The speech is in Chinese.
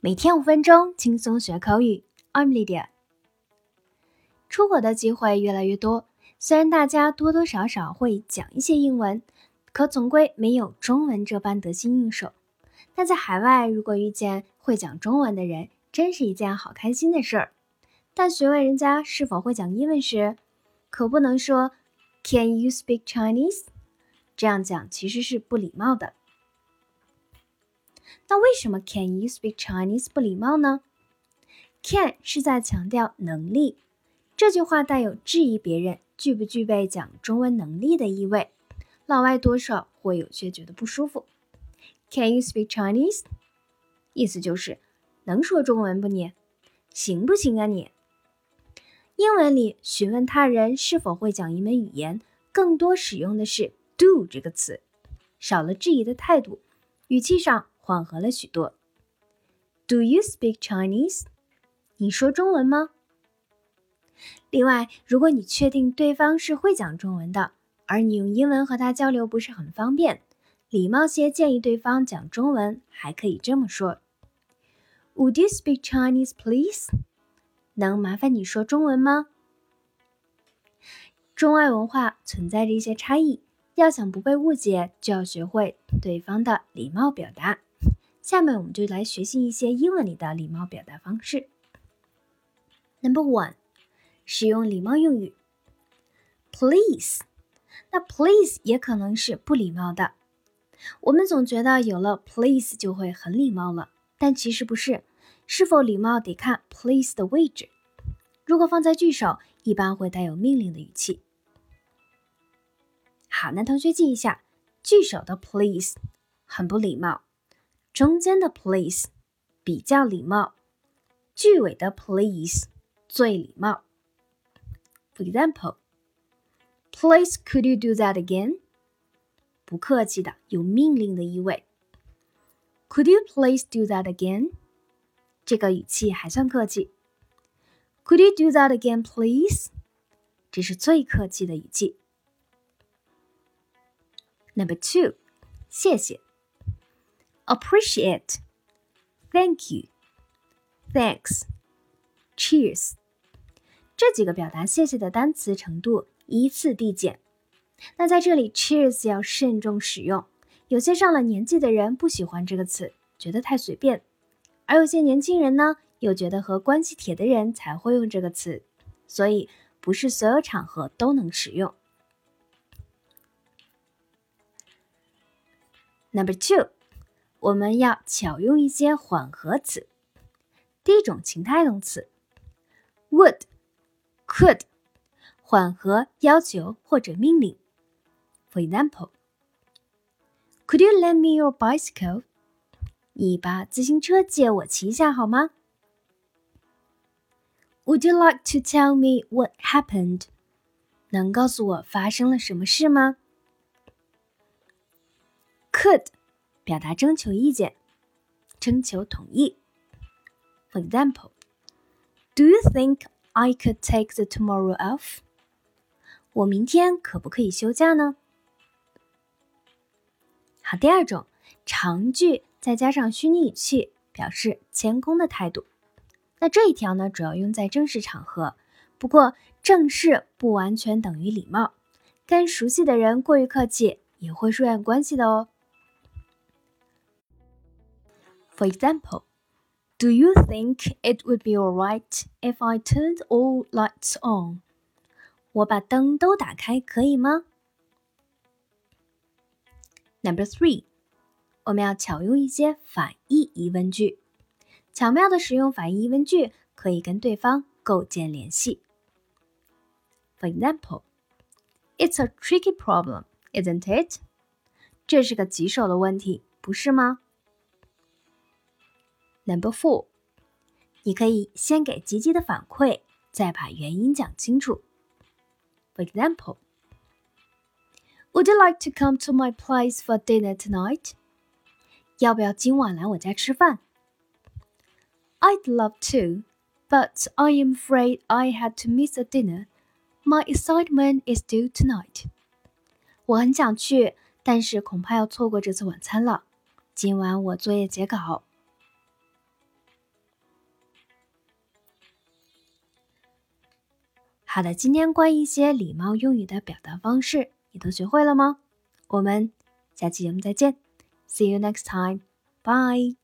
每天五分钟，轻松学口语。I'm Lydia。出国的机会越来越多，虽然大家多多少少会讲一些英文，可总归没有中文这般得心应手。但在海外，如果遇见会讲中文的人，真是一件好开心的事儿。但询问人家是否会讲英文时，可不能说 Can you speak Chinese？这样讲其实是不礼貌的。那为什么 Can you speak Chinese 不礼貌呢？Can 是在强调能力，这句话带有质疑别人具不具备讲中文能力的意味，老外多少会有些觉得不舒服。Can you speak Chinese？意思就是能说中文不你？行不行啊你？英文里询问他人是否会讲一门语言，更多使用的是 do 这个词，少了质疑的态度，语气上。缓和了许多。Do you speak Chinese？你说中文吗？另外，如果你确定对方是会讲中文的，而你用英文和他交流不是很方便，礼貌些建议对方讲中文，还可以这么说：Would you speak Chinese, please？能麻烦你说中文吗？中外文化存在着一些差异，要想不被误解，就要学会对方的礼貌表达。下面我们就来学习一些英文里的礼貌表达方式。Number one，使用礼貌用语。Please，那 please 也可能是不礼貌的。我们总觉得有了 please 就会很礼貌了，但其实不是。是否礼貌得看 please 的位置。如果放在句首，一般会带有命令的语气。好，那同学记一下，句首的 please 很不礼貌。中间的 please 比较礼貌，句尾的 please 最礼貌。For example, please could you do that again？不客气的，有命令的意味。Could you please do that again？这个语气还算客气。Could you do that again, please？这是最客气的语气。Number two，谢谢。 Appreciate, thank you, thanks, cheers 这几个表达谢谢的单词程度依次递减。那在这里，cheers 要慎重使用。有些上了年纪的人不喜欢这个词，觉得太随便；而有些年轻人呢，又觉得和关系铁的人才会用这个词，所以不是所有场合都能使用。Number two. 我们要巧用一些缓和词。第一种情态动词，would、could，缓和要求或者命令。For example, Could you lend me your bicycle？你把自行车借我骑一下好吗？Would you like to tell me what happened？能告诉我发生了什么事吗？Could。表达征求意见，征求同意。For example, Do you think I could take the tomorrow off? 我明天可不可以休假呢？好，第二种长句再加上虚拟语气，表示谦恭的态度。那这一条呢，主要用在正式场合。不过正式不完全等于礼貌，跟熟悉的人过于客气也会疏远关系的哦。For example, do you think it would be alright if I turned all lights on? 我把灯都打开可以吗？Number three，我们要巧用一些反义疑问句，巧妙的使用反义疑问句可以跟对方构建联系。For example, it's a tricky problem, isn't it? 这是个棘手的问题，不是吗 ？Number four，你可以先给积极的反馈，再把原因讲清楚。For example, Would you like to come to my place for dinner tonight？要不要今晚来我家吃饭？I'd love to, but I am afraid I had to miss a dinner. My excitement is due tonight. 我很想去，但是恐怕要错过这次晚餐了。 今晚我作业截稿。 好的，今天关于一些礼貌用语的表达方式，你都学会了吗？我们下期节目再见，See you next time，bye。